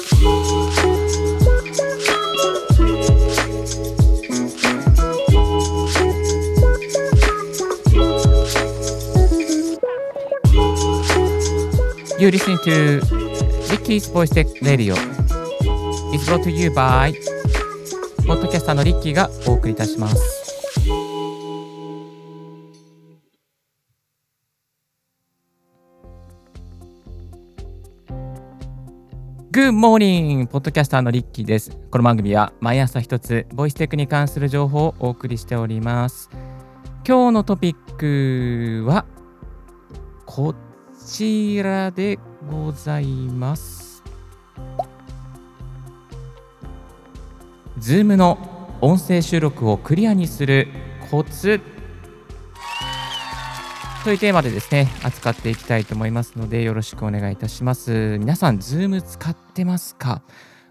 You listening to Ricky's Voice Tech Radio It's brought to you by ポッドキャスターのリッキーがお送りいたします。Good morning! ポッドキャスターのリッキーです。この番組は毎朝一つ、ボイステックに関する情報をお送りしております。今日のトピックは、こちらでございます。Zoom の音声収録をクリアにするコツというテーマでですね、扱っていきたいと思いますので、よろしくお願いいたします。皆さん、Zoom 使ってますか？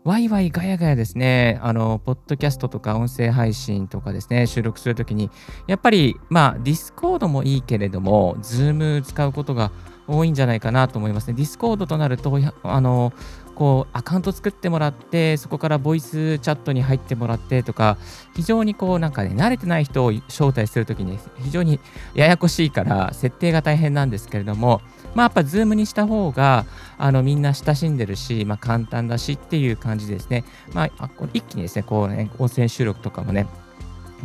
ワイワイガヤガヤですね、あの、ポッドキャストとか音声配信とかですね、収録するときに、やっぱり、まあ、 Discord もいいけれども、Zoom 使うことが多いんじゃないかなと思いますね。 Discord となると、あの、こう、アカウント作ってもらって、そこからボイスチャットに入ってもらってとか、非常にこう、なんかね、慣れてない人を招待するときに、非常にややこしいから、設定が大変なんですけれども、まあ、やっぱ、ズームにした方が、あの、みんな親しんでるし、まあ、簡単だしっていう感じですね。まあ、一気にですね、こうね、音声収録とかもね、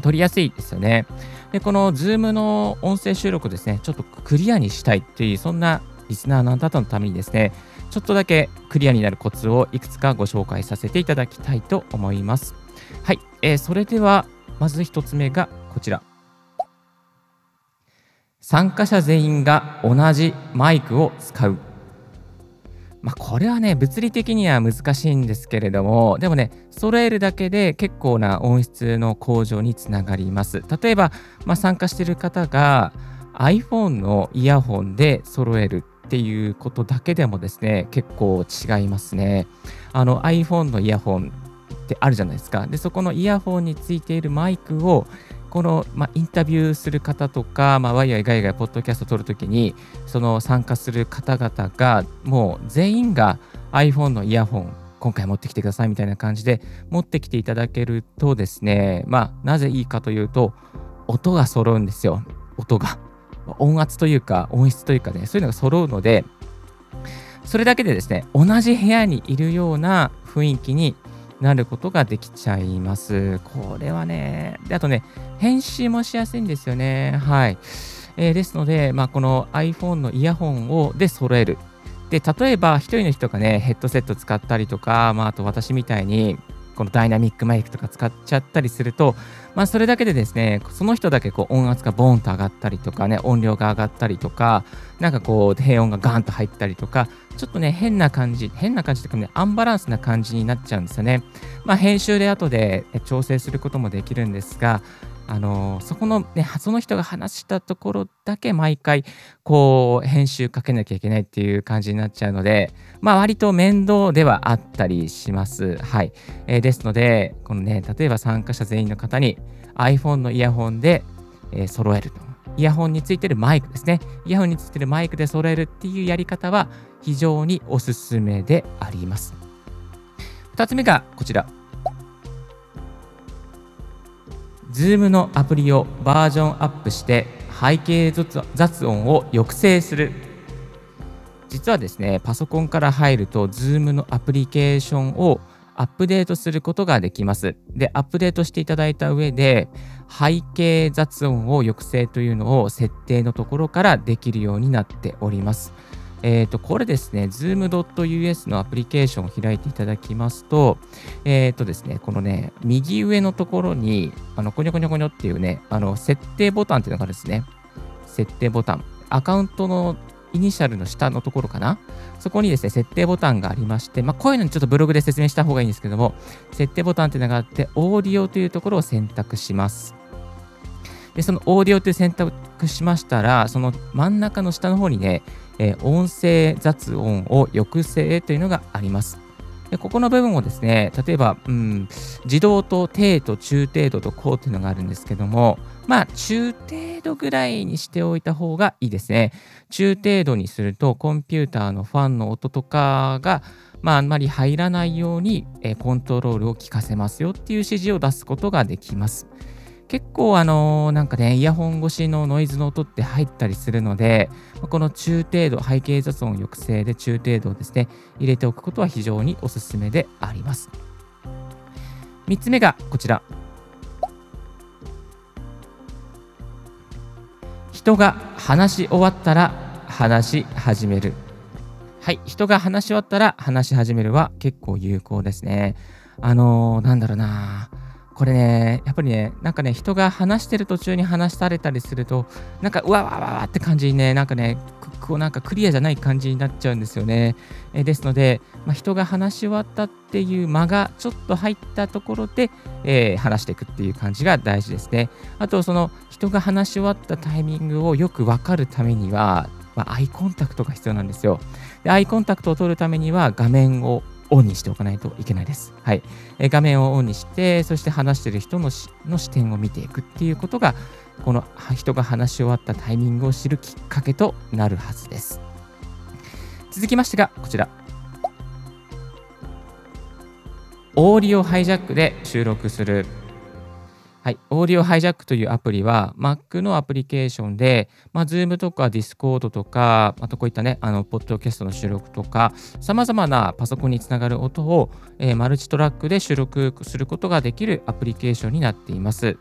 取りやすいですよね。で、この Zoom の音声収録ですね、ちょっとクリアにしたいっていう、そんなリスナーのあなたのためにですね、ちょっとだけクリアになるコツをいくつかご紹介させていただきたいと思います。はい、えー、それでは、まず1つ目がこちら。参加者全員が同じマイクを使う。まあ、これはね、物理的には難しいんですけれども、でもね、揃えるだけで結構な音質の向上につながります。例えば、まあ、参加している方が iPhone のイヤホンで揃えるっていうことだけでもですね、結構違いますね。あの iPhone のイヤホンってあるじゃないですか。で、そこのイヤホンについているマイクをこの、まあ、インタビューする方とか、まあ、ワイワイガイガイポッドキャスト撮るときに、その参加する方々が、もう全員が iPhone のイヤホン、今回持ってきてくださいみたいな感じで持ってきていただけるとですね、まあ、なぜいいかというと、音が揃うんですよ。音が。音圧というか、音質というかね、そういうのが揃うので、それだけでですね、同じ部屋にいるような雰囲気になることができちゃいます。これはね、であとね、編集もしやすいんですよね。はい。えー、ですので、まあ、この iPhone のイヤホンをで揃える。で、例えば1人の人がね、ヘッドセット使ったりとか、まあ、あと私みたいに、このダイナミックマイクとか使っちゃったりすると、まあ、それだけでですね、その人だけこう音圧がボーンと上がったりとかね、音量が上がったりとか、なんかこう低音がガーンと入ったりとか、ちょっとね、変な感じ、変な感じというかね、アンバランスな感じになっちゃうんですよね。まあ、編集で後で調整することもできるんですが、あのそこのね、その人が話したところだけ毎回、こう、編集かけなきゃいけないっていう感じになっちゃうので、まあ、割と面倒ではあったりします。はい。えー、ですので、このね、例えば参加者全員の方に iPhone のイヤホンで、えー、揃えると。イヤホンについてるマイクですね。イヤホンについてるマイクで揃えるっていうやり方は非常におすすめであります。2つ目がこちら。Zoom のアプリをバージョンアップして背景雑音を抑制する。実はですね、パソコンから入ると Zoom のアプリケーションをアップデートすることができます。で、アップデートしていただいた上で、背景雑音を抑制というのを設定のところからできるようになっております。えっ、ー、と、これですね、zoom.us のアプリケーションを開いていただきますと、えっ、ー、とですね、このね、右上のところに、あの、こにょこにょこにょっていうね、あの、設定ボタンっていうのがあるんですね。設定ボタン。アカウントのイニシャルの下のところかな？そこにですね、設定ボタンがありまして、まあ、こういうのにちょっとブログで説明した方がいいんですけども、設定ボタンっていうのがあって、オーディオというところを選択します。で、そのオーディオという選択しましたら、その真ん中の下の方にね、えー、音声雑音を抑制というのがあります。でここの部分をですね、例えば、うん、自動と低と中程度と高っていうのがあるんですけども、まあ、中程度ぐらいにしておいた方がいいですね。中程度にすると、コンピューターのファンの音とかが、まあ、あんまり入らないように、えコントロールを効かせますよっていう指示を出すことができます。結構あのー、なんかね、イヤホン越しのノイズの音って入ったりするので、この中程度、背景雑音抑制で中程度をですね、入れておくことは非常におすすめであります。3つ目がこちら。人が話し終わったら話し始める。はい、人が話し終わったら話し始めるは結構有効ですね。あのー、なんだろうなこれね、やっぱりね、なんかね、人が話してる途中に話されたりすると、なんか、うわわわわって感じにね、なんかね、こうなんかクリアじゃない感じになっちゃうんですよね。えですので、まあ、人が話し終わったっていう間がちょっと入ったところで、えー、話していくっていう感じが大事ですね。あと、その人が話し終わったタイミングをよく分かるためには、まあ、アイコンタクトが必要なんですよ。で、アイコンタクトを取るためには画面をオンにしておかないといけないです。はい。え画面をオンにして、そして話している人のの視点を見ていくっていうことが、この人が話し終わったタイミングを知るきっかけとなるはずです。続きましてが、こちら。オーディオハイジャックで収録するはい、オーディオハイジャックというアプリは Mac のアプリケーションで、まあ、Zoom とか Discord とか、あとこういったね、あの、ポッドキャストの収録とか、さまざまなパソコンにつながる音を、えー、マルチトラックで収録することができるアプリケーションになっています。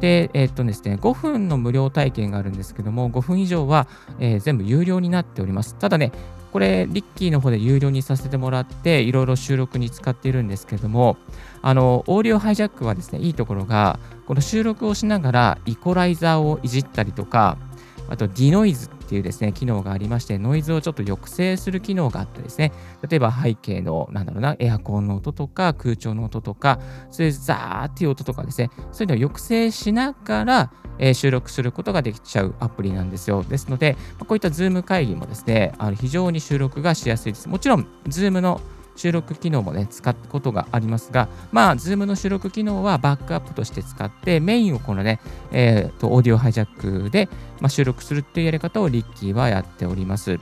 で、えー、っとですね、5分の無料体験があるんですけども、5分以上は、えー、全部有料になっております。ただね、これ、リッキーの方で有料にさせてもらって、いろいろ収録に使っているんですけども、あの、オーディオハイジャックはですね、いいところが、この収録をしながらイコライザーをいじったりとか、あと、ディノイズっていうですね、機能がありまして、ノイズをちょっと抑制する機能があってですね、例えば背景の、なんだろうな、エアコンの音とか、空調の音とか、そういうザーっていう音とかですね、そういうのを抑制しながら、えー、収録することができちゃうアプリなんですよ。ですので、まこういった Zoom 会議もですね、あの非常に収録がしやすいです。もちろん、Zoom の収録機能もね、使うことがありますが、まあ、Zoom の収録機能はバックアップとして使って、メインをこのね、えっ、ー、と、オーディオハイジャックで、まあ、収録するっていうやり方をリッキーはやっております。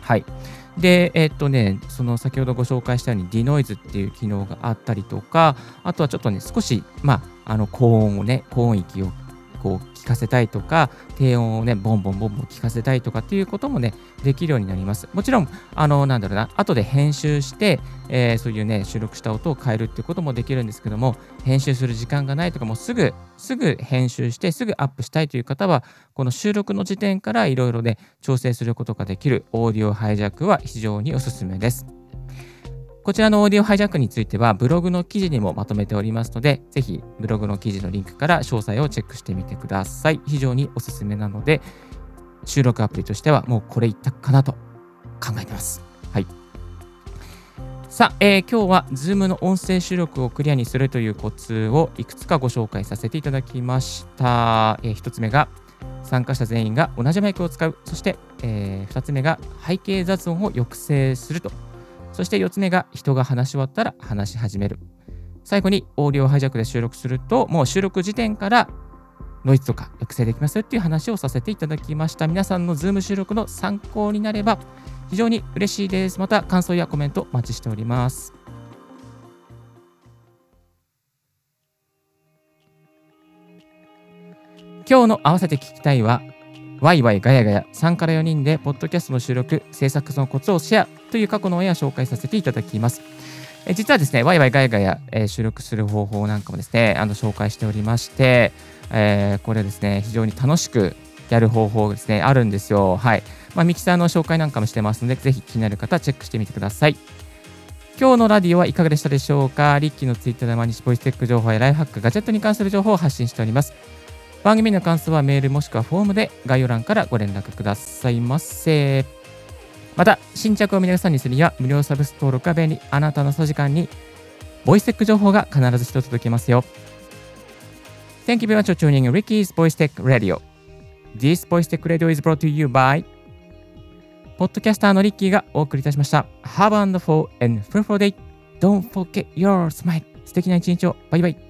はい。で、えっ、とね、その先ほどご紹介したように denoise っていう機能があったりとか、あとはちょっとね、少し、まあ、あの高音をね、高音域をこう聞かせたいとか、低音をね、ボンボンボンボン聞かせたいとかっていうこともね、できるようになります。もちろん、あの、なんだろうな、後で編集して、えー、そういうね、収録した音を変えるっていうこともできるんですけども、編集する時間がないとか、もうすぐ、すぐ編集して、すぐアップしたいという方は、この収録の時点からいろいろね、調整することができるオーディオハイジャックは非常におすすめです。こちらのオーディオハイジャックについてはブログの記事にもまとめておりますので、ぜひブログの記事のリンクから詳細をチェックしてみてください。非常におすすめなので、収録アプリとしてはもうこれ一択かなと考えてます。はい。さあ、えー、今日は Zoom の音声収録をクリアにするというコツをいくつかご紹介させていただきました。えー、1つ目が参加者全員が同じマイクを使う。そして、えー、2つ目が背景雑音を抑制するとそして4つ目が人が話し終わったら話し始める。最後にオーディオハイジャックで収録すると、もう収録時点からノイズとか抑制できますよっていう話をさせていただきました。皆さんの Zoom 収録の参考になれば非常に嬉しいです。また感想やコメントお待ちしております。今日の合わせて聞きたいはワイワイガヤガヤ3から4人でポッドキャストの収録、制作のコツをシェアという過去の回を紹介させていただきます。え実はですね、ワイワイガヤガヤ、えー、収録する方法なんかもですね、あの紹介しておりまして、えー、これですね、非常に楽しくやる方法ですね、あるんですよ。はい。まあ、ミキサーの紹介なんかもしてますので、ぜひ気になる方、チェックしてみてください。今日のラディオはいかがでしたでしょうか？リッキーのツイッターで毎日ボイステック情報やライフハック、ガジェットに関する情報を発信しております。番組の感想はメールもしくはフォームで概要欄からご連絡くださいませ。また、新着を皆さんにするには無料サブス登録が便利。あなたのそ時間にボイステック情報が必ず一つ届きますよ。Thank you very much for tuning Ricky's Voice Tech Radio. This Voice Tech Radio is brought to you by ポッドキャスターのリッキーがお送りいたしました。Have a wonderful and fruitful day. Don't forget your smile. 素敵な一日を。バイバイ。